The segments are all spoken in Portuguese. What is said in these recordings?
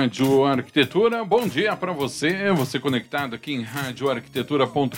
Rádio Arquitetura, bom dia para você, você conectado aqui em radioarquitetura.com.br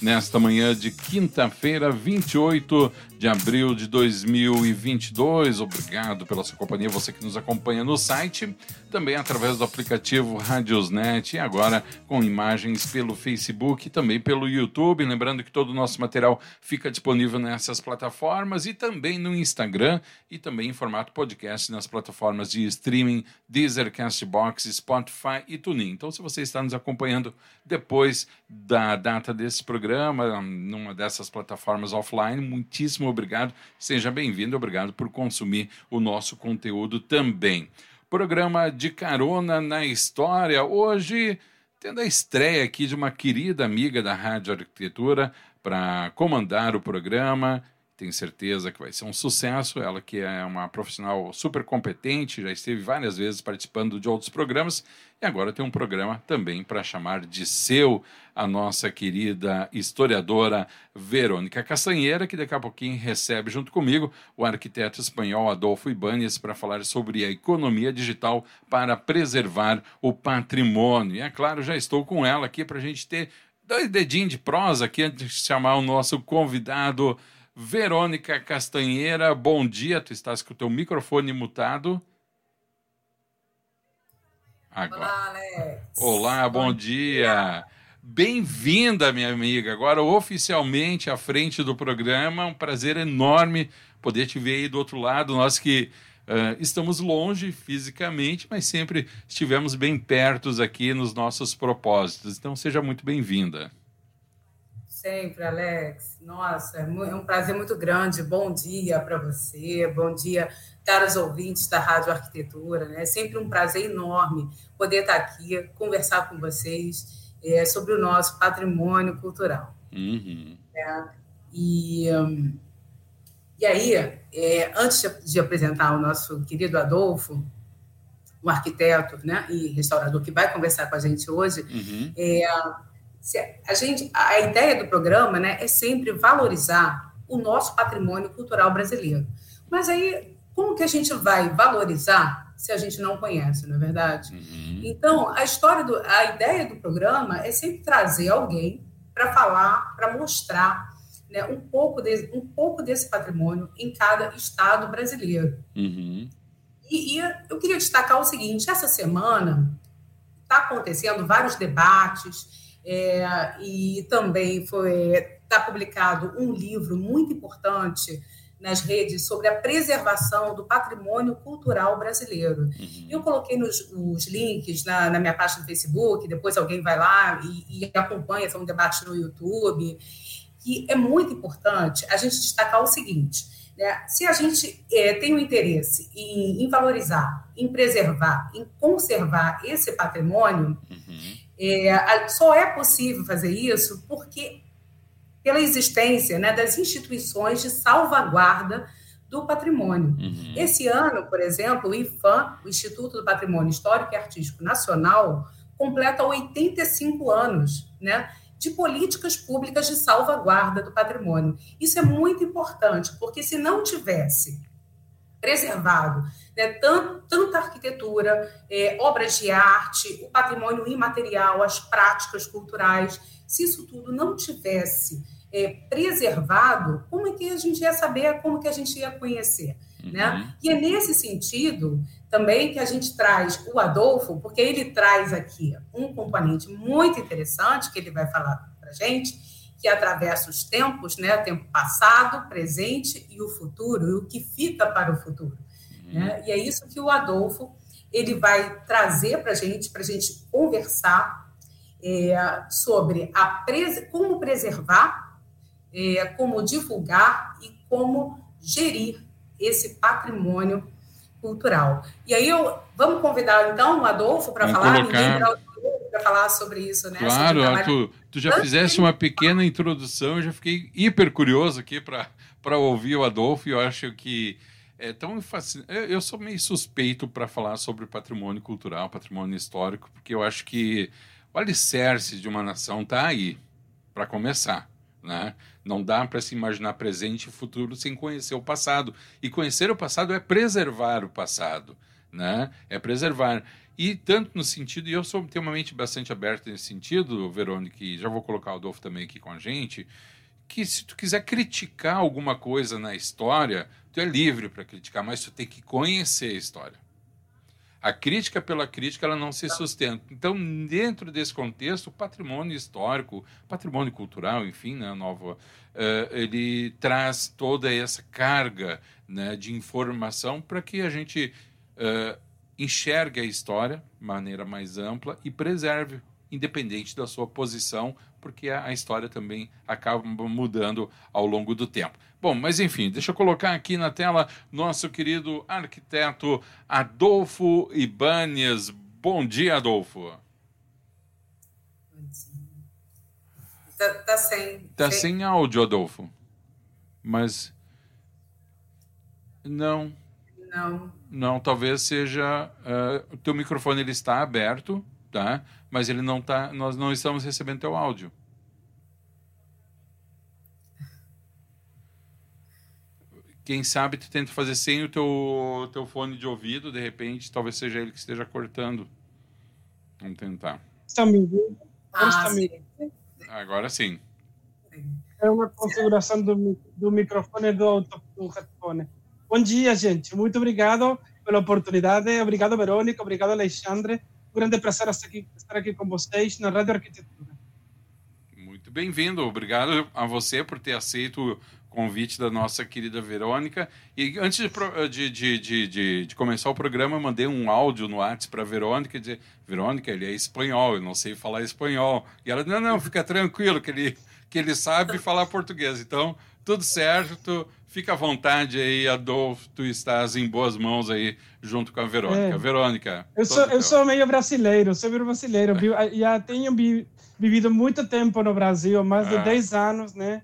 nesta manhã de quinta-feira, 28 de abril de 2022. Obrigado pela sua companhia, você que nos acompanha no site, também através do aplicativo Radiosnet e agora com imagens pelo Facebook e também pelo YouTube. Lembrando que todo o nosso material fica disponível nessas plataformas e também no Instagram e também em formato podcast nas plataformas de streaming Deezer, Castbox, Spotify e TuneIn. Então, se você está nos acompanhando depois da data desse programa, numa dessas plataformas offline, muitíssimo obrigado. Seja bem-vindo, obrigado por consumir o nosso conteúdo também. Programa de carona na história. Hoje, tendo a estreia aqui de uma querida amiga da Rádio Arquitetura para comandar o programa. Tenho certeza que vai ser um sucesso. Ela que é uma profissional super competente, já esteve várias vezes participando de outros programas e agora tem um programa também para chamar de seu a nossa querida historiadora Verônica Castanheira, que daqui a pouquinho recebe junto comigo o arquiteto espanhol Adolfo Ibanez para falar sobre a economia digital para preservar o patrimônio. E é claro, já estou com ela aqui para a gente ter dois dedinhos de prosa aqui antes de chamar o nosso convidado Verônica Castanheira, bom dia. Tu estás com o teu microfone mutado. Agora. Olá, Alex. Olá, bom, bom dia. dia. Bem-vinda, minha amiga. Agora, oficialmente à frente do programa. Um prazer enorme poder te ver aí do outro lado. Nós que uh, estamos longe fisicamente, mas sempre estivemos bem perto aqui nos nossos propósitos. Então, seja muito bem-vinda. Sempre, Alex. Nossa, é, é um prazer muito grande. Bom dia para você, bom dia, caros ouvintes da Rádio Arquitetura. Né? É sempre um prazer enorme poder estar aqui, conversar com vocês é, sobre o nosso patrimônio cultural. Uhum. É, e, e aí, é, antes de apresentar o nosso querido Adolfo, um arquiteto né, e restaurador que vai conversar com a gente hoje, uhum. é, a gente, a ideia do programa, né, é sempre valorizar o nosso patrimônio cultural brasileiro. Mas aí, como que a gente vai valorizar se a gente não conhece, não é verdade? Uhum. Então, a história do, a ideia do programa é sempre trazer alguém para falar, para mostrar né, um, pouco de, um pouco desse patrimônio em cada estado brasileiro. Uhum. E, e eu queria destacar o seguinte: essa semana está acontecendo vários debates é, e também foi está publicado um livro muito importante nas redes sobre a preservação do patrimônio cultural brasileiro. Uhum. Eu coloquei nos, os links na, na, minha página do Facebook, depois alguém vai lá e, e acompanha, são um debate no YouTube. E é muito importante a gente destacar o seguinte: né? se a gente é, tem o um interesse em, em, valorizar, em preservar, em conservar esse patrimônio, uhum é, só é possível fazer isso porque pela existência né, das instituições de salvaguarda do patrimônio. Uhum. Esse ano, por exemplo, o IFAM, o Instituto do Patrimônio Histórico e Artístico Nacional, completa 85 anos né, de políticas públicas de salvaguarda do patrimônio. Isso é muito importante, porque se não tivesse preservado né, tanto, tanta arquitetura, é, obras de arte, o patrimônio imaterial, as práticas culturais. Se isso tudo não tivesse é, preservado, como é que a gente ia saber, como que a gente ia conhecer? Uhum. Né? E é nesse sentido também que a gente traz o Adolfo, porque ele traz aqui um componente muito interessante que ele vai falar para a gente, que atravessa os tempos, né? tempo passado, presente e o futuro, e o que fica para o futuro. Né? E é isso que o Adolfo ele vai trazer para a gente, para a gente conversar é, sobre a pres como preservar, é, como divulgar e como gerir esse patrimônio cultural. E aí eu vamos convidar então o Adolfo para falar. Colocar... para falar sobre isso, né? Claro, tu, tu já fizeste uma pequena introdução, eu já fiquei hiper curioso aqui para ouvir o Adolfo, e eu acho que é tão fascinante. Eu sou meio suspeito para falar sobre patrimônio cultural, patrimônio histórico, porque eu acho que o alicerce de uma nação está aí, para começar. Né? Não dá para se imaginar presente e futuro sem conhecer o passado. E conhecer o passado é preservar o passado. Né? É preservar. E tanto no sentido, e eu sou, tenho uma mente bastante aberta nesse sentido, Verônica, e já vou colocar o Adolfo também aqui com a gente, que se tu quiser criticar alguma coisa na história, tu é livre para criticar, mas tu tem que conhecer a história. A crítica pela crítica ela não se sustenta. Então, dentro desse contexto, o patrimônio histórico, patrimônio cultural, enfim, né, nova, uh, ele traz toda essa carga né, de informação para que a gente uh, enxergue a história de maneira mais ampla e preserve, independente da sua posição porque a, história também acaba mudando ao longo do tempo. Bom, mas enfim, deixa eu colocar aqui na tela nosso querido arquiteto Adolfo Ibanez. Bom dia, Adolfo. Tá, tá sem. Tá sem... sem áudio, Adolfo. Mas. Não. Não. Não, talvez seja. Uh, o teu microfone ele está aberto, tá? mas ele não tá, nós não estamos recebendo teu áudio. Quem sabe tu tenta fazer sem o teu, teu fone de ouvido, de repente, talvez seja ele que esteja cortando. Vamos tentar. Está me ouvindo? Ah. Agora sim. É uma configuração do, do microfone do, do headphone. Bom dia, gente. Muito obrigado pela oportunidade. Obrigado, Verônica. Obrigado, Alexandre um grande prazer estar aqui, estar aqui com vocês na Rádio Arquitetura. Muito bem-vindo. Obrigado a você por ter aceito convite da nossa querida Verônica. E antes de, de, de, de, de começar o programa, mandei um áudio no WhatsApp para a Verônica, dizer, Verônica, ele é espanhol, eu não sei falar espanhol. E ela, não, não, fica tranquilo, que ele, que ele sabe falar português. Então, tudo certo, fica à vontade aí, Adolfo, tu estás em boas mãos aí junto com a Verônica. É. Verônica. Eu sou, eu sou meio brasileiro, sou meio brasileiro. Já tenho vivido muito tempo no Brasil, mais de 10 ah. anos, né?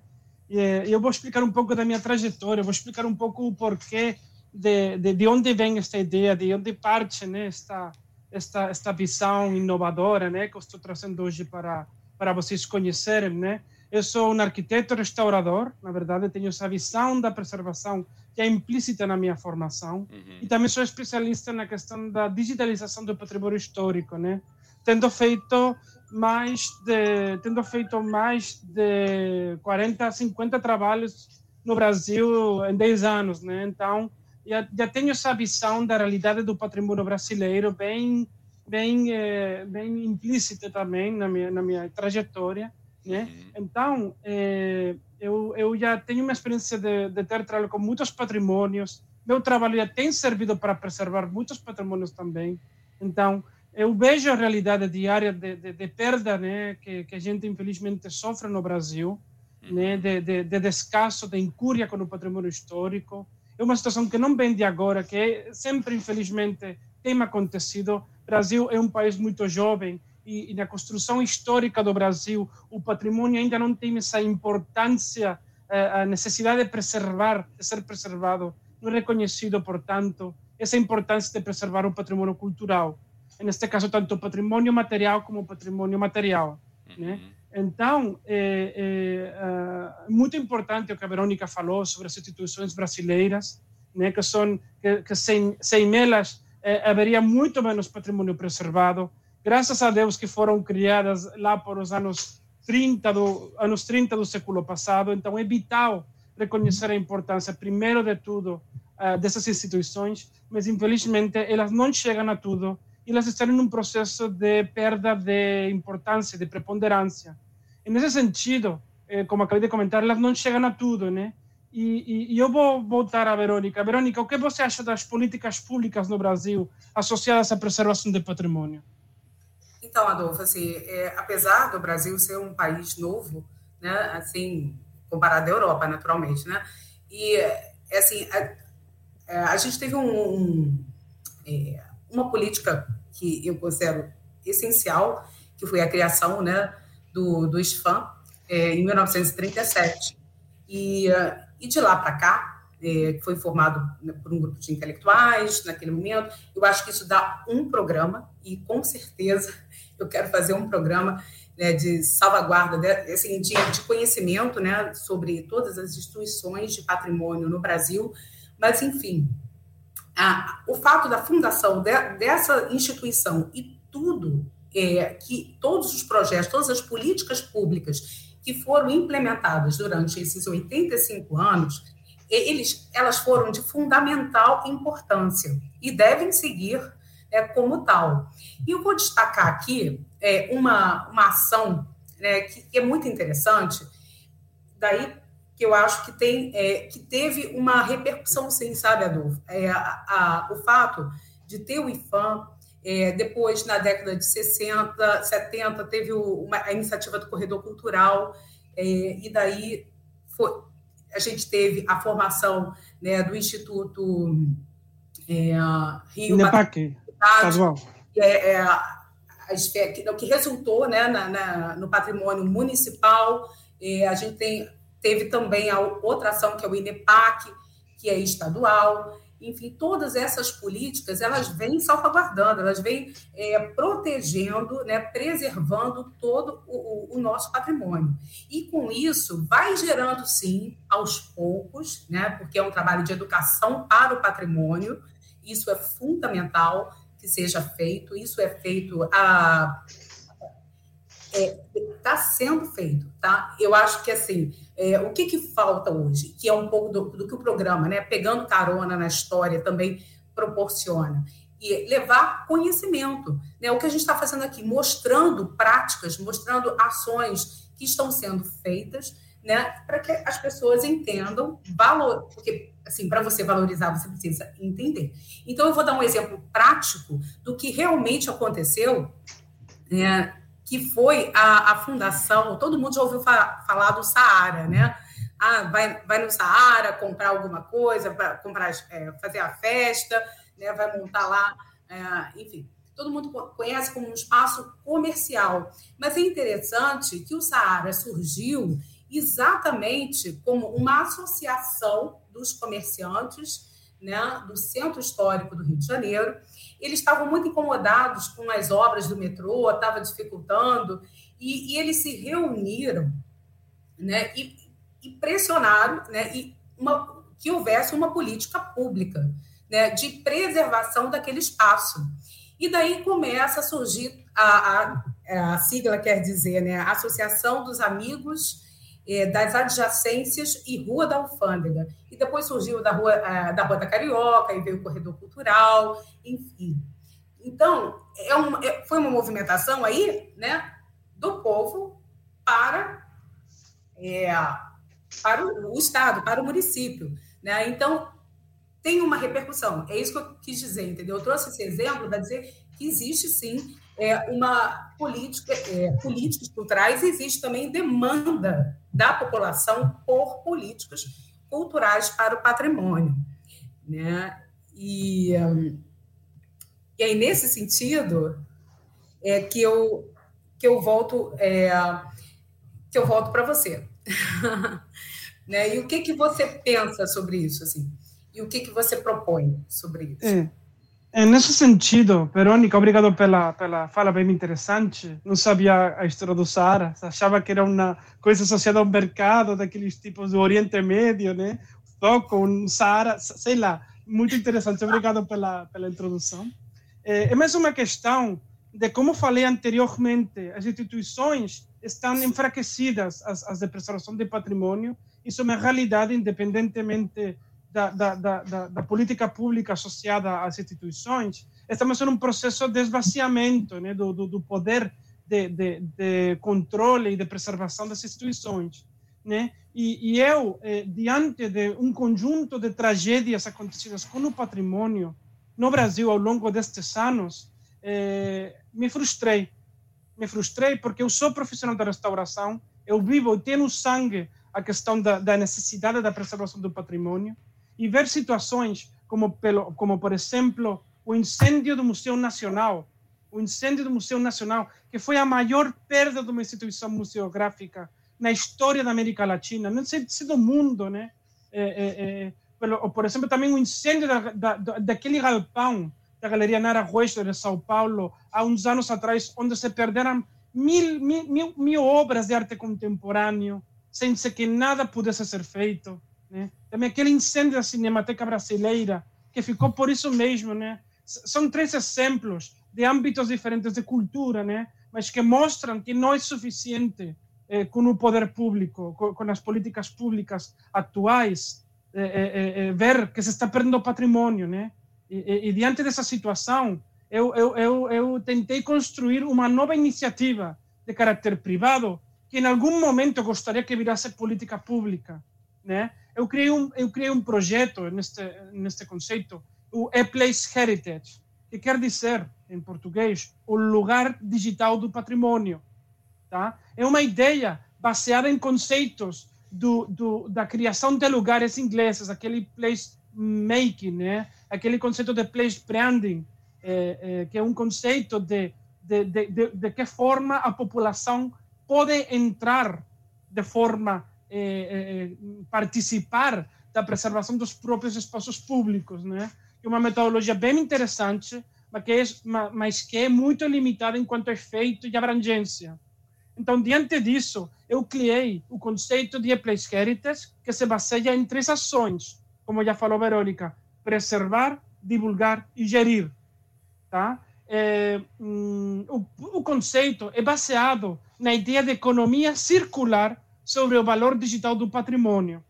Eh, e eu vou explicar um pouco da minha trajetória, vou explicar um pouco o porquê de, de, de onde vem esta ideia, de onde parte né, esta, esta, esta visão inovadora né, que eu estou trazendo hoje para, para vocês conhecerem, né? Eu sou um arquiteto restaurador, na verdade, tenho essa visão da preservação que é implícita na minha formação. Uhum. E também sou especialista na questão da digitalização do patrimônio histórico, né? Tendo feito mais de tendo feito mais de 40, 50 trabalhos no Brasil em 10 anos, né? Então, já, já tenho essa visão da realidade do patrimônio brasileiro bem bem eh, bem implícita também na minha na minha trajetória. Né? Uhum. Então, é, eu, eu já tenho uma experiência de, de ter trabalhado com muitos patrimônios. Meu trabalho já tem servido para preservar muitos patrimônios também. Então, eu vejo a realidade diária de, de, de perda né, que, que a gente, infelizmente, sofre no Brasil, uhum. né, de, de, de descaso, de incúria com o patrimônio histórico. É uma situação que não vem de agora, que sempre, infelizmente, tem acontecido. O Brasil é um país muito jovem, e, e, na construção histórica do Brasil, o patrimônio ainda não tem essa importância, eh, a necessidade de preservar, de ser preservado, não é reconhecido, portanto, essa importância de preservar o patrimônio cultural. Neste caso, tanto o patrimônio material como o patrimônio material. Uhum. Né? Então, é, é, é, muito importante o que a Verônica falou sobre as instituições brasileiras, né, que são que, que sem, sem elas é, haveria muito menos patrimônio preservado, graças a Deus que foram criadas lá por os anos 30 do anos 30 do século passado, então é vital reconhecer a importância primeiro de tudo uh, dessas instituições, mas infelizmente elas não chegam a tudo e elas estão em um processo de perda de importância, de preponderância. E nesse sentido, eh, como acabei de comentar, elas não chegam a tudo, né? E, e, e, eu vou voltar a Verônica. Verônica, o que você acha das políticas públicas no Brasil associadas à preservação do patrimônio? Então, Adolfo, assim, é, apesar do Brasil ser um país novo, né, assim, comparado à Europa, naturalmente, né, e, é, assim, a, é, a gente teve um, um, é, uma política que eu considero essencial, que foi a criação né, do, do SFAM é, em 1937. E, e de lá para cá, é, foi formado né, por um grupo de intelectuais naquele momento. Eu acho que isso dá um programa, e com certeza eu quero fazer um programa né, de salvaguarda, de, assim, de, de, conhecimento né, sobre todas as instituições de patrimônio no Brasil. Mas, enfim, a, o fato da fundação de, dessa instituição e tudo é, que todos os projetos, todas as políticas públicas que foram implementadas durante esses 85 anos, eles, elas foram de fundamental importância e devem seguir é, como tal. E eu vou destacar aqui é, uma, uma ação né, que, que, é muito interessante, daí que eu acho que, tem, é, que teve uma repercussão, sim, sabe, Adolfo? É, a, a, o fato de ter o IFAM, é, depois, na década de 60, 70, teve o, uma, a iniciativa do Corredor Cultural, é, e daí foi, a gente teve a formação né, do Instituto é, Rio Nepac, estadual. É, é, que, que resultou né, na, na, no patrimônio municipal. É, a gente tem, teve também a outra ação, que é o INEPAC, que é estadual. Enfim, todas essas políticas, elas vêm salvaguardando, elas vêm é, protegendo, né, preservando todo o, o, nosso patrimônio. E, com isso, vai gerando, sim, aos poucos, né, porque é um trabalho de educação para o patrimônio, isso é fundamental, que seja feito, isso é feito a está sendo feito, tá? Eu acho que assim, é, o que, que falta hoje, que é um pouco do, do, que o programa, né, pegando carona na história, também proporciona, e levar conhecimento, né? O que a gente está fazendo aqui, mostrando práticas, mostrando ações que estão sendo feitas, né, para que as pessoas entendam valor, porque assim, para você valorizar, você precisa entender. Então, eu vou dar um exemplo prático do que realmente aconteceu, né, que foi a, a fundação, todo mundo já ouviu fa falar do Saara, né? Ah, vai, vai no Saara comprar alguma coisa, comprar, é, fazer a festa, né, vai montar lá, é, enfim. Todo mundo conhece como um espaço comercial. Mas é interessante que o Saara surgiu exatamente como uma associação dos comerciantes né, do centro histórico do Rio de Janeiro. Eles estavam muito incomodados com as obras do metrô, estava dificultando, e, e, eles se reuniram né, e, e pressionaram né, e uma, que houvesse uma política pública né, de preservação daquele espaço. E daí começa a surgir a, a, a sigla quer dizer, né, Associação dos Amigos é, das adjacências e Rua da Alfândega. E depois surgiu da Rua, é, da, Rua da Carioca, e veio o Corredor Cultural, enfim. Então, é é, foi uma movimentação aí né, do povo para, é, para o, o, Estado, para o município. Né? Então, tem uma repercussão. É isso que eu quis dizer, entendeu? Eu trouxe esse exemplo para dizer que existe, sim, é, uma política, é, políticas culturais, existe também demanda da população por políticas culturais para o patrimônio. Né? E, e aí, nesse sentido, é que eu, que eu volto é, que eu volto para você. né? E o que, que você pensa sobre isso? Assim? E o que, que você propõe sobre isso? É. Nesse sentido, Verônica, obrigado pela, pela fala bem interessante. Não sabia a história do Saara, achava que era uma coisa associada ao mercado, daqueles tipos do Oriente Médio, né? Toco, um Saara, sei lá, muito interessante. Obrigado pela, pela introdução. É, é mais uma questão de como falei anteriormente, as instituições estão enfraquecidas, as, as de preservação de patrimônio, isso é uma realidade independentemente da, da, da, da, política pública associada às instituições, estamos em um processo de esvaziamento né, do, do, do poder de, de, de, controle e de preservação das instituições. Né? E, e eu, eh, diante de um conjunto de tragédias acontecidas com o patrimônio no Brasil ao longo destes anos, eh, me frustrei. Me frustrei porque eu sou profissional da restauração, eu vivo e tenho sangue a questão da, da necessidade da preservação do patrimônio, e ver situações como, pelo, como por exemplo, o incêndio do Museu Nacional, o incêndio do Museu Nacional, que foi a maior perda de uma instituição museográfica na história da América Latina, não sei se do mundo, né? É, é, é, por exemplo, também o incêndio da, da, daquele galpão da Galeria Nara Ruesto de São Paulo, há uns anos atrás, onde se perderam mil, mil, mil, mil obras de arte contemporâneo, sem que nada pudesse ser feito. Né? Também aquele incêndio da Cinemateca Brasileira, que ficou por isso mesmo. Né? São três exemplos de âmbitos diferentes de cultura, né? mas que mostram que não é suficiente eh, com o poder público, com, com, as políticas públicas atuais, eh, eh, eh ver que se está perdendo patrimônio. Né? E, e, e diante dessa situação, eu, eu, eu, eu tentei construir uma nova iniciativa de caráter privado que em algum momento gostaria que virasse política pública, né? Eu criei um eu criei um projeto neste neste conceito, o E-Place Heritage, que quer dizer em português o lugar digital do patrimônio, tá? É uma ideia baseada em conceitos do, do, da criação de lugares ingleses, aquele place making, né? Aquele conceito de place branding, é, é, que é um conceito de, de, de, de, que forma a população pode entrar de forma é, participar da preservação dos próprios espaços públicos, né? É uma metodologia bem interessante, mas que é, mas que é muito limitada enquanto efeito e abrangência. Então, diante disso, eu criei o conceito de Place Heritage, que se baseia em três ações, como já falou Verônica: preservar, divulgar e gerir tá? É, hum, o, o, conceito é baseado na ideia de economia circular sobre o valor digital do patrimônio.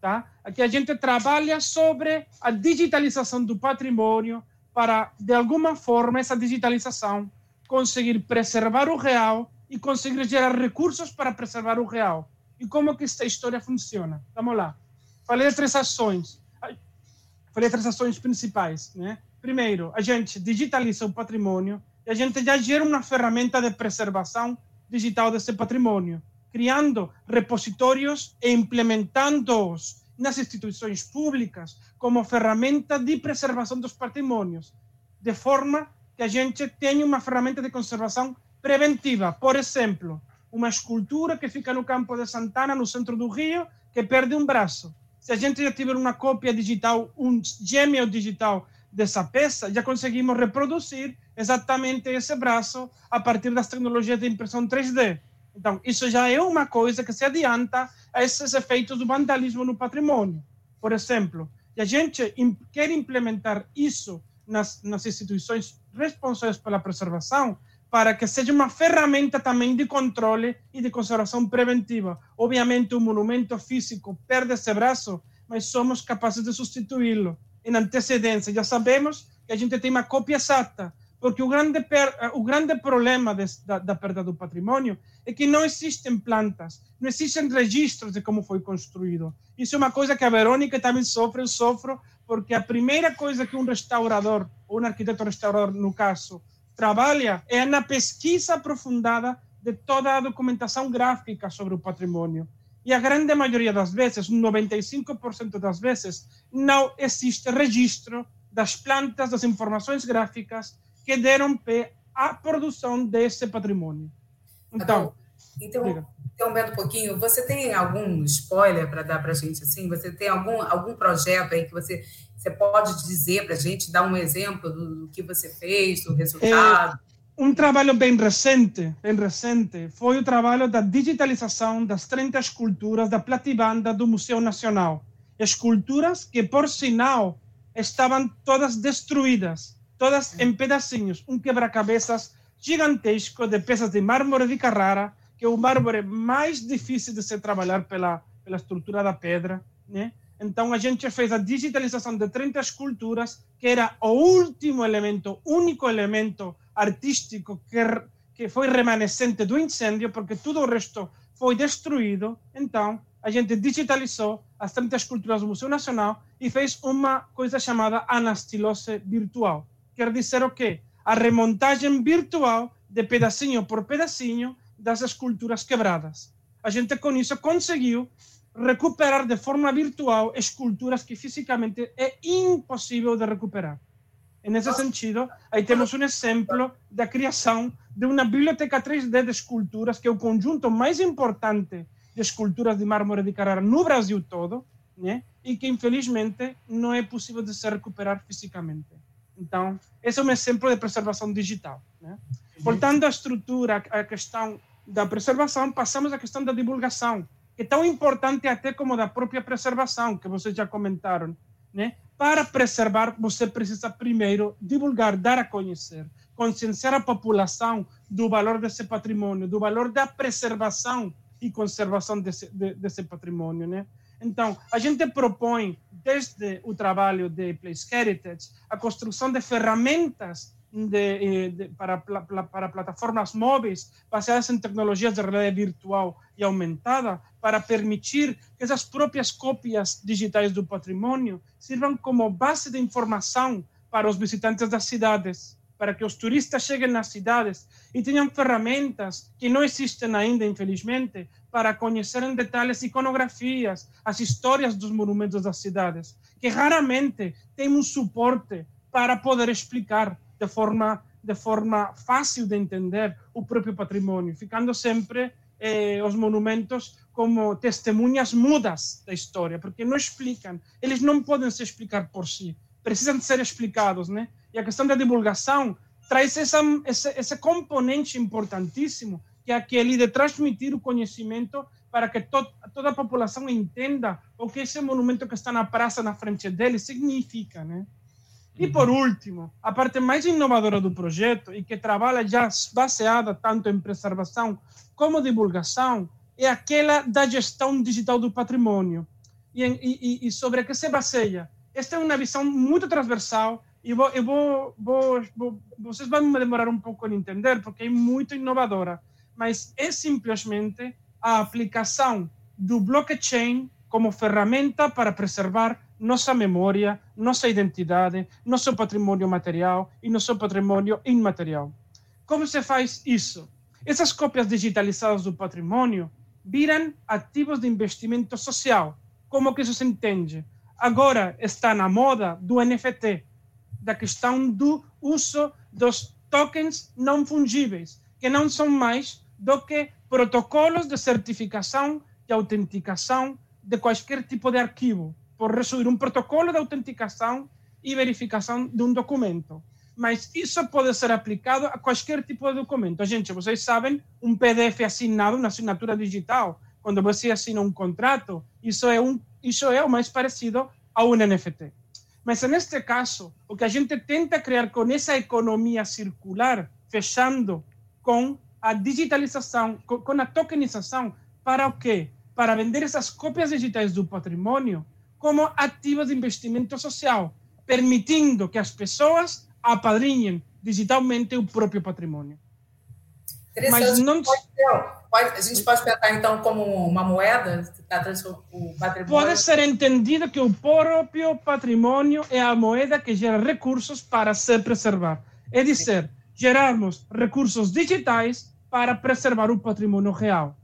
Tá? Aqui a gente trabalha sobre a digitalização do patrimônio para, de alguma forma, essa digitalização conseguir preservar o real e conseguir gerar recursos para preservar o real. E como que esta história funciona? Vamos lá. Falei três ações. Falei três ações principais, né? primeiro, a gente digitaliza o patrimônio e a gente já gera uma ferramenta de preservação digital desse patrimônio, criando repositórios e implementando-os nas instituições públicas como ferramenta de preservação dos patrimônios, de forma que a gente tenha uma ferramenta de conservação preventiva. Por exemplo, uma escultura que fica no campo de Santana, no centro do Rio, que perde um braço. Se a gente já tiver uma cópia digital, um gêmeo digital dessa peça, já conseguimos reproduzir exatamente esse braço a partir das tecnologias de impressão 3D. Então, isso já é uma coisa que se adianta a esses efeitos do vandalismo no patrimônio. Por exemplo, e a gente quer implementar isso nas, nas instituições responsáveis pela preservação, para que seja uma ferramenta também de controle e de conservação preventiva. Obviamente, o monumento físico perde esse braço, mas somos capazes de substituí-lo em antecedência. Já sabemos que a gente tem uma cópia exata, porque o grande, per, o grande problema da, da, perda do patrimônio é que não existem plantas, não existem registros de como foi construído. Isso é uma coisa que a Verônica também sofre, eu sofro, porque a primeira coisa que um restaurador, ou um arquiteto restaurador, no caso, trabalha é na pesquisa aprofundada de toda a documentação gráfica sobre o patrimônio. E a grande maioria das vezes, 95% das vezes, não existe registro das plantas, das informações gráficas que deram pé à produção desse patrimônio. Então, então, interrompendo um pouquinho, você tem algum spoiler para dar para a gente assim? Você tem algum, algum projeto aí que você, você pode dizer para a gente, dar um exemplo do, do, que você fez, do resultado? É um trabalho bem recente, bem recente, foi o trabalho da digitalização das 30 esculturas da platibanda do Museu Nacional. Esculturas que, por sinal, estavam todas destruídas, todas em pedacinhos, um quebra-cabeças gigantesco de peças de mármore de Carrara, que é o mármore mais difícil de se trabalhar pela, pela estrutura da pedra, né? Então a gente fez a digitalização de 30 esculturas, que era o último elemento, único elemento artístico que, que foi remanescente do incêndio, porque tudo o resto foi destruído. Então, a gente digitalizou as 30 esculturas do Museu Nacional e fez uma coisa chamada anastilose virtual. Quer dizer o quê? A remontagem virtual de pedacinho por pedacinho das esculturas quebradas. A gente com isso conseguiu recuperar de forma virtual esculturas que fisicamente é impossível de recuperar. nesse sentido, aí temos um exemplo da criação de uma biblioteca 3D de esculturas, que é o conjunto mais importante de esculturas de mármore de Carrara no Brasil todo, né? e que infelizmente não é possível de se recuperar fisicamente. Então, esse é um exemplo de preservação digital. Né? Voltando à estrutura, à questão da preservação, passamos à questão da divulgação, que é tão importante até como da própria preservação, que vocês já comentaram. Né? Para preservar, você precisa primeiro divulgar, dar a conhecer, conscienciar a população do valor desse patrimônio, do valor da preservação e conservação desse, de, desse patrimônio. Né? Então, a gente propõe, desde o trabalho de Place Heritage, a construção de ferramentas de, eh, de, para, para plataformas móveis baseadas em tecnologias de realidade virtual e aumentada, para permitir que essas próprias cópias digitais do patrimônio sirvam como base de informação para os visitantes das cidades para que os turistas cheguem nas cidades e tenham ferramentas que não existem ainda, infelizmente, para conhecer em detalhes iconografias, as histórias dos monumentos das cidades, que raramente têm um suporte para poder explicar de forma, de forma fácil de entender o próprio patrimônio, ficando sempre eh, os monumentos como testemunhas mudas da história, porque não explicam, eles não podem se explicar por si, precisam ser explicados, né? E a questão da divulgação traz essa, esse, esse componente importantíssimo, que é aquele de transmitir o conhecimento para que to, toda a população entenda o que esse monumento que está na praça na frente dele significa, né? E por uhum. último, a parte mais inovadora do projeto e que trabalha já baseada tanto em preservação como divulgação é aquela da gestão digital do patrimônio. E, e, e sobre a que se baseia? Esta é uma visão muito transversal e vou, eu vou, vou, vou, vocês vão me demorar um pouco em entender, porque é muito inovadora, mas é simplesmente a aplicação do blockchain como ferramenta para preservar nossa memória, nossa identidade, nosso patrimônio material e nosso patrimônio imaterial. Como se faz isso? Essas cópias digitalizadas do patrimônio viram ativos de investimento social. Como que isso se entende? Agora está na moda do NFT, da questão do uso dos tokens não fungíveis, que não são mais do que protocolos de certificação e autenticação de qualquer tipo de arquivo, por resumir, um protocolo de autenticação e verificação de um documento. Mas isso pode ser aplicado a qualquer tipo de documento. Gente, vocês sabem, um PDF assinado, uma assinatura digital, quando você assina um contrato, isso é, um, isso é o mais parecido a um NFT. Mas neste caso, o que a gente tenta criar com essa economia circular, fechando com a digitalização, com a tokenização, para o quê? Para vender essas cópias digitais do patrimônio como ativos de investimento social, permitindo que as pessoas apadrinhem digitalmente o próprio patrimônio. Mas não pode, a gente pode pensar, então, como uma moeda? Tá o patrimônio... Pode ser entendido que o próprio patrimônio é a moeda que gera recursos para se preservar. É dizer, gerarmos recursos digitais para preservar o patrimônio real.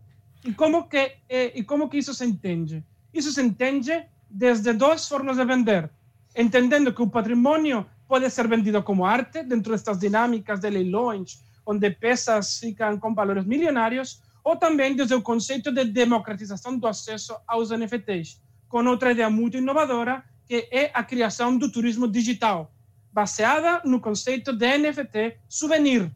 E como que, e como que isso se entende? Isso se entende desde duas formas de vender. Entendendo que o patrimônio pode ser vendido como arte, dentro destas dinâmicas de leilões, onde peças ficam com valores milionários, ou também desde o conceito de democratização do acesso aos NFTs, com outra ideia muito inovadora, que é a criação do turismo digital, baseada no conceito de NFT souvenir,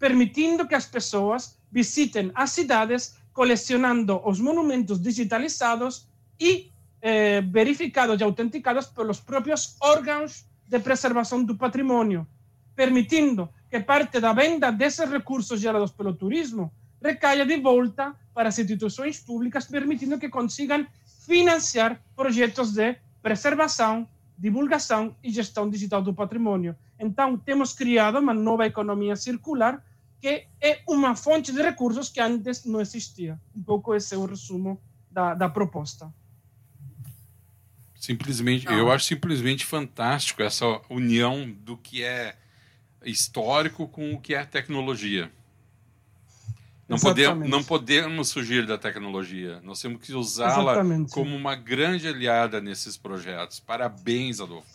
permitindo que as pessoas visitem as cidades colecionando os monumentos digitalizados e eh, verificados e autenticados pelos próprios órgãos de preservação do patrimônio, permitindo que parte da venda desses recursos gerados pelo turismo recaia de volta para as instituições públicas, permitindo que consigam financiar projetos de preservação, divulgação e gestão digital do patrimônio. Então, temos criado uma nova economia circular que é uma fonte de recursos que antes não existia. Um pouco esse é o resumo da, da proposta. Simplesmente, não. eu acho simplesmente fantástico essa união do que é histórico com o que é tecnologia. Não podemos, não podemos fugir da tecnologia. Nós temos que usá-la como uma grande aliada nesses projetos. Parabéns, Adolfo.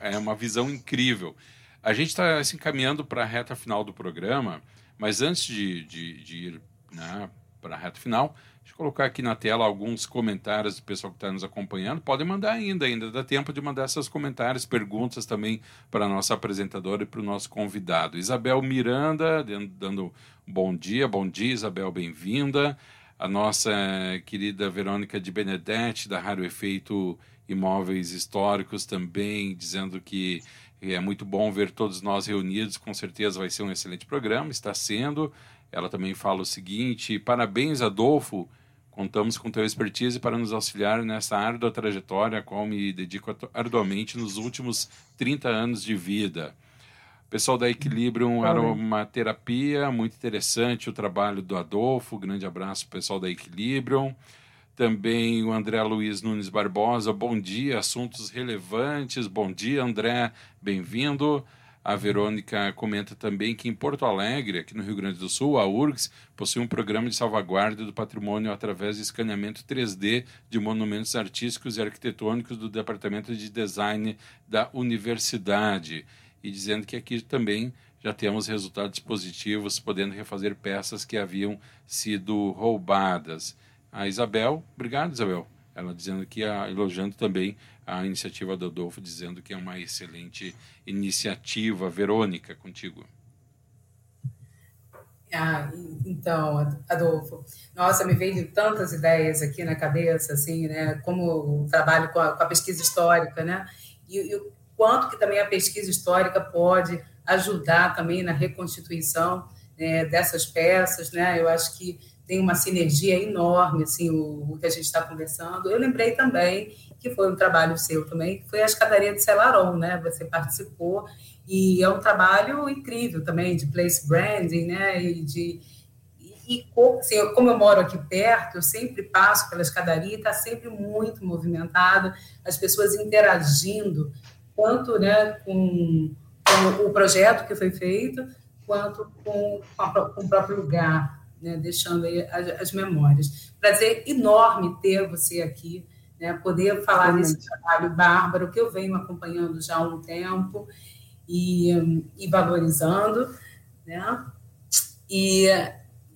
é uma visão incrível. A gente está se encaminhando para a reta final do programa, mas antes de, de, de ir né, para a reta final, deixa eu colocar aqui na tela alguns comentários do pessoal que está nos acompanhando. Podem mandar ainda, ainda dá tempo de mandar seus comentários, perguntas também para a nossa apresentadora e para o nosso convidado. Isabel Miranda, dando bom dia. Bom dia, Isabel, bem-vinda. A nossa querida Verônica de Benedetti, da Rádio Efeito Imóveis Históricos, também dizendo que é muito bom ver todos nós reunidos, com certeza vai ser um excelente programa, está sendo. Ela também fala o seguinte: parabéns, Adolfo. Contamos com teu expertise para nos auxiliar nessa árdua trajetória a qual me dedico arduamente nos últimos 30 anos de vida. Pessoal da Equilibrium Aromaterapia, muito interessante o trabalho do Adolfo. Grande abraço, pessoal da Equilibrium. Também o André Luiz Nunes Barbosa, bom dia, assuntos relevantes. Bom dia, André, bem-vindo. A Verônica comenta também que em Porto Alegre, aqui no Rio Grande do Sul, a URGS possui um programa de salvaguarda do patrimônio através de escaneamento 3D de monumentos artísticos e arquitetônicos do Departamento de Design da Universidade. E dizendo que aqui também já temos resultados positivos, podendo refazer peças que haviam sido roubadas a Isabel. Obrigado, Isabel. Ela dizendo que, a, elogiando também a iniciativa do Adolfo, dizendo que é uma excelente iniciativa. Verônica, contigo. Ah, então, Adolfo, nossa, me veio tantas ideias aqui na cabeça, assim, né? Como o trabalho com a, com a pesquisa histórica, né? E, e, o quanto que também a pesquisa histórica pode ajudar também na reconstituição né, dessas peças, né? Eu acho que tem uma sinergia enorme, assim, o, o que a gente está conversando. Eu lembrei também que foi um trabalho seu também, que foi a escadaria de Celaron, né? Você participou e é um trabalho incrível também de place branding, né? E de e assim, como eu moro aqui perto, eu sempre passo pela escadaria, está sempre muito movimentado, as pessoas interagindo, tanto né, com, com, o projeto que foi feito, quanto com, com, a, com o próprio lugar né, deixando aí as, as, memórias. Prazer enorme ter você aqui, né, poder falar desse trabalho bárbaro que eu venho acompanhando já há um tempo e, e valorizando, né? E,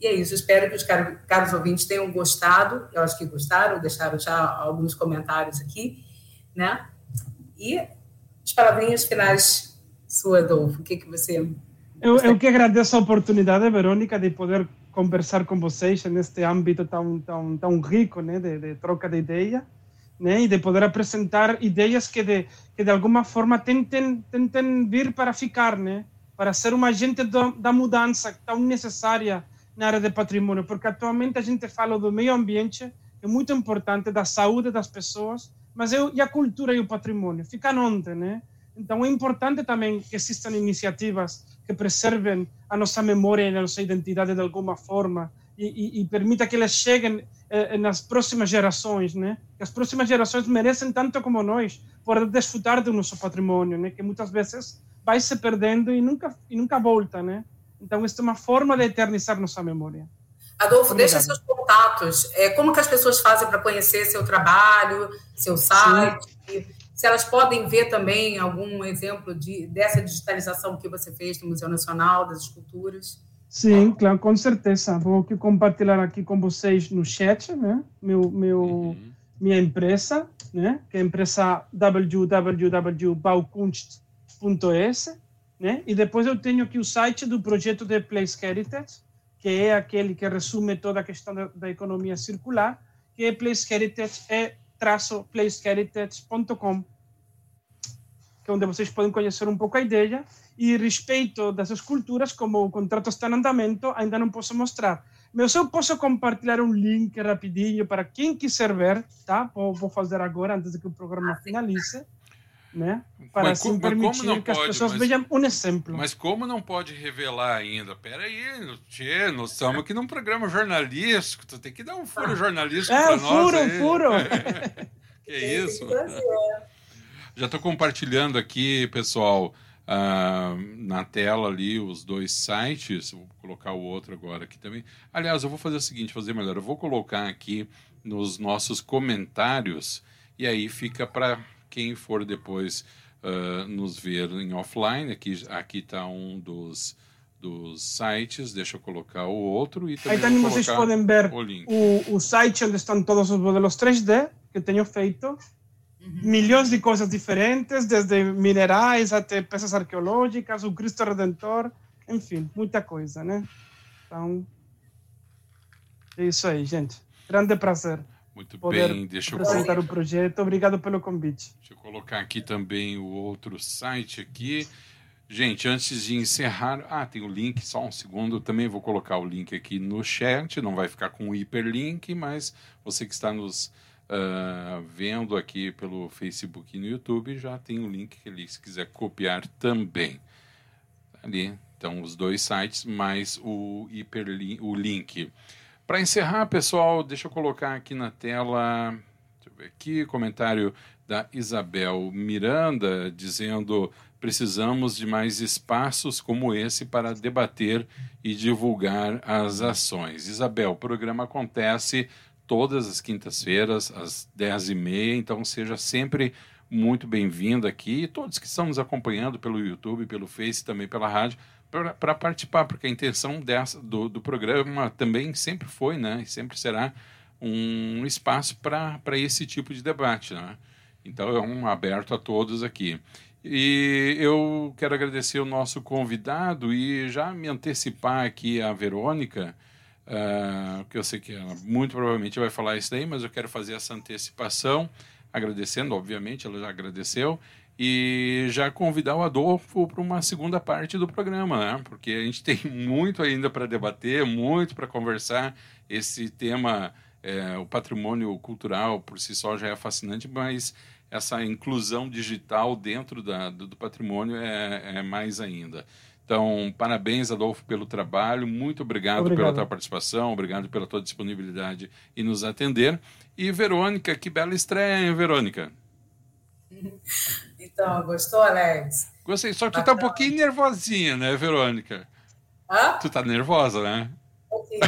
e é isso, espero que os caros, caros ouvintes tenham gostado, eu acho que gostaram, deixaram já alguns comentários aqui, né? E as palavrinhas finais sua, Adolfo, o que, que você... Eu, eu que agradeço a oportunidade, Verônica, de poder conversar com vocês neste âmbito tão tão tão rico, né, de, de troca de ideia, né, e de poder apresentar ideias que de que de alguma forma tentem tentem vir para ficar, né, para ser uma agente do, da mudança tão necessária na área de patrimônio, porque atualmente a gente fala do meio ambiente, é muito importante, da saúde das pessoas, mas eu, e a cultura e o patrimônio ficam onde, né? Então é importante também que existam iniciativas que preservem a nossa memória e a nossa identidade de alguma forma e, e, e permita que elas cheguem eh, nas próximas gerações, né? Que as próximas gerações merecem tanto como nós poder desfrutar do nosso patrimônio, né? Que muitas vezes vai se perdendo e nunca e nunca volta, né? Então, isso é uma forma de eternizar nossa memória. Adolfo, Obrigado. deixa seus contatos. É, como que as pessoas fazem para conhecer seu trabalho, seu site? Sim se elas podem ver também algum exemplo de, dessa digitalização que você fez no Museu Nacional das Esculturas. Sim, claro, com certeza. Vou compartilhar aqui com vocês no chat, né? Meu, meu, uhum. minha empresa, né? Que é a empresa www.baukunst.es, né? E depois eu tenho aqui o site do projeto de Place Heritage, que é aquele que resume toda a questão da, da economia circular, que é Place Heritage é placeheritage.com, que é onde vocês podem conhecer um pouco a ideia. E respeito das esculturas, como o contrato está em andamento, ainda não posso mostrar. Mas eu posso compartilhar um link rapidinho para quem quiser ver, tá? Vou, vou fazer agora, antes de que o programa ah, finalize. Né? Para mas, assim permitir que pode, as pessoas mas, vejam um exemplo. Mas como não pode revelar ainda? Peraí, tchê, nós estamos aqui num programa jornalístico, tu tem que dar um furo ah. jornalístico é, para nós. Furo, aí. furo, que é isso? Já estou compartilhando aqui, pessoal, uh, na tela ali os dois sites. Vou colocar o outro agora aqui também. Aliás, eu vou fazer o seguinte, fazer melhor. Eu vou colocar aqui nos nossos comentários e aí fica para quem for depois uh, nos ver em offline. Aqui aqui está um dos dos sites. Deixa eu colocar o outro e também, Aí também vocês podem ver o, o, o, site onde estão todos os modelos 3D que tenho feito. Uhum. Milhões de coisas diferentes, desde minerais até peças arqueológicas, o Cristo Redentor, enfim, muita coisa, né? Então, é isso aí, gente. Grande prazer. Muito bem, deixa eu apresentar o projeto. Obrigado pelo convite. Deixa eu colocar aqui também o outro site aqui. Gente, antes de encerrar, ah, tem o link, só um segundo, também vou colocar o link aqui no chat, não vai ficar com o hiperlink, mas você que está nos uh, vendo aqui pelo Facebook e no YouTube, já tem o link que ele, se quiser copiar também. Ali, então, os dois sites, mais o hiperlink, o link. Para encerrar, pessoal, deixa eu colocar aqui na tela, deixa eu ver aqui, comentário da Isabel Miranda, dizendo precisamos de mais espaços como esse para debater e divulgar as ações. Isabel, o programa acontece todas as quintas-feiras, às 10h30, então seja sempre muito bem-vindo aqui. E todos que estão nos acompanhando pelo YouTube, pelo Face, também pela rádio, para participar, porque a intenção dessa, do, do programa também sempre foi, né, e sempre será um espaço para esse tipo de debate. Né? Então é um aberto a todos aqui. E eu quero agradecer o nosso convidado e já me antecipar aqui a Verônica, uh, que eu sei que ela muito provavelmente vai falar isso daí, mas eu quero fazer essa antecipação, agradecendo, obviamente, ela já agradeceu, e já convidar o Adolfo para uma segunda parte do programa, né? porque a gente tem muito ainda para debater, muito para conversar. Esse tema, é, o patrimônio cultural por si só já é fascinante, mas essa inclusão digital dentro da, do, do, patrimônio é, é, mais ainda. Então, parabéns, Adolfo, pelo trabalho. Muito obrigado, obrigado, pela tua participação, obrigado pela tua disponibilidade em nos atender. E Verônica, que bela estreia, hein, Verônica? Então, gostou, Alex? Gostei, só que tu tá um pouquinho nervosinha, né, Verônica? Hã? Tu tá nervosa, né?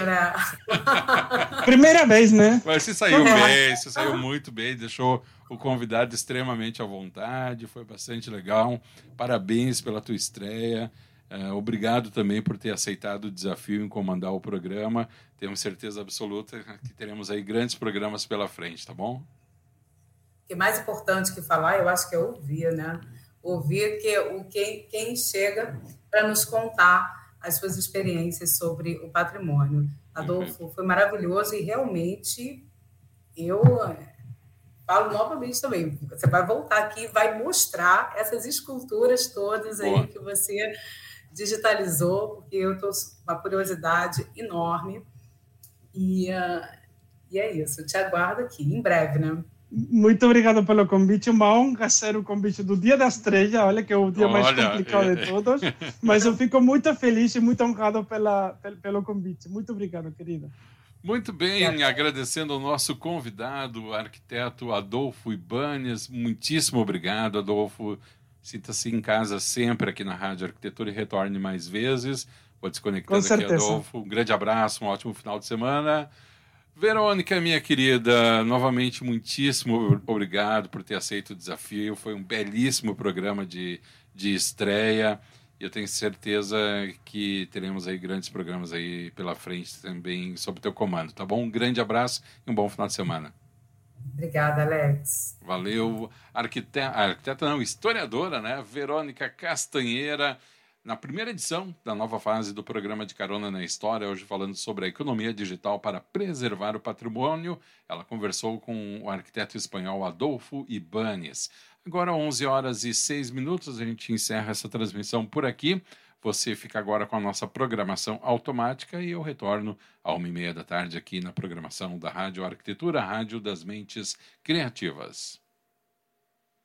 né? Primeira vez, né? Mas você saiu bem, você saiu muito bem, deixou o convidado extremamente à vontade, foi bastante legal. Parabéns pela tua estreia. Uh, obrigado também por ter aceitado o desafio em comandar o programa. Temos certeza absoluta que teremos aí grandes programas pela frente, tá bom? O que é mais importante que falar, eu acho que é ouvir, né? Ouvir que o quem, quem chega para nos contar as suas experiências sobre o patrimônio. Adolfo, uhum. foi maravilhoso e realmente eu falo novamente também, você vai voltar aqui e vai mostrar essas esculturas todas aí Boa. que você digitalizou, porque eu estou com uma curiosidade enorme. E, uh, e é isso, eu te aguardo aqui, em breve, né? Muito obrigado pelo convite. Uma honra ser o convite do Dia da Estreia, olha que é o dia olha, mais complicado é... de todos. Mas eu fico muito feliz e muito honrado pela, pelo convite. Muito obrigado, querida. Muito bem, agradecendo ao nosso convidado, o arquiteto Adolfo Ibanez. Muitíssimo obrigado, Adolfo. Sinta-se em casa sempre aqui na Rádio Arquitetura e retorne mais vezes. Vou desconectando aqui, Adolfo. Um grande abraço, um ótimo final de semana. Verônica, minha querida, novamente muitíssimo obrigado por ter aceito o desafio. Foi um belíssimo programa de, de estreia. E eu tenho certeza que teremos aí grandes programas aí pela frente também sob teu comando, tá bom? Um grande abraço e um bom final de semana. Obrigada, Alex. Valeu. Arquiteta, arquiteta não, historiadora, né? Verônica Castanheira, na primeira edição da nova fase do programa de Carona na História, hoje falando sobre a economia digital para preservar o patrimônio, ela conversou com o arquiteto espanhol Adolfo Ibanes. Agora, 11 horas e 6 minutos, a gente encerra essa transmissão por aqui. Você fica agora com a nossa programação automática e eu retorno a uma e meia da tarde aqui na programação da Rádio Arquitetura, Rádio das Mentes Criativas.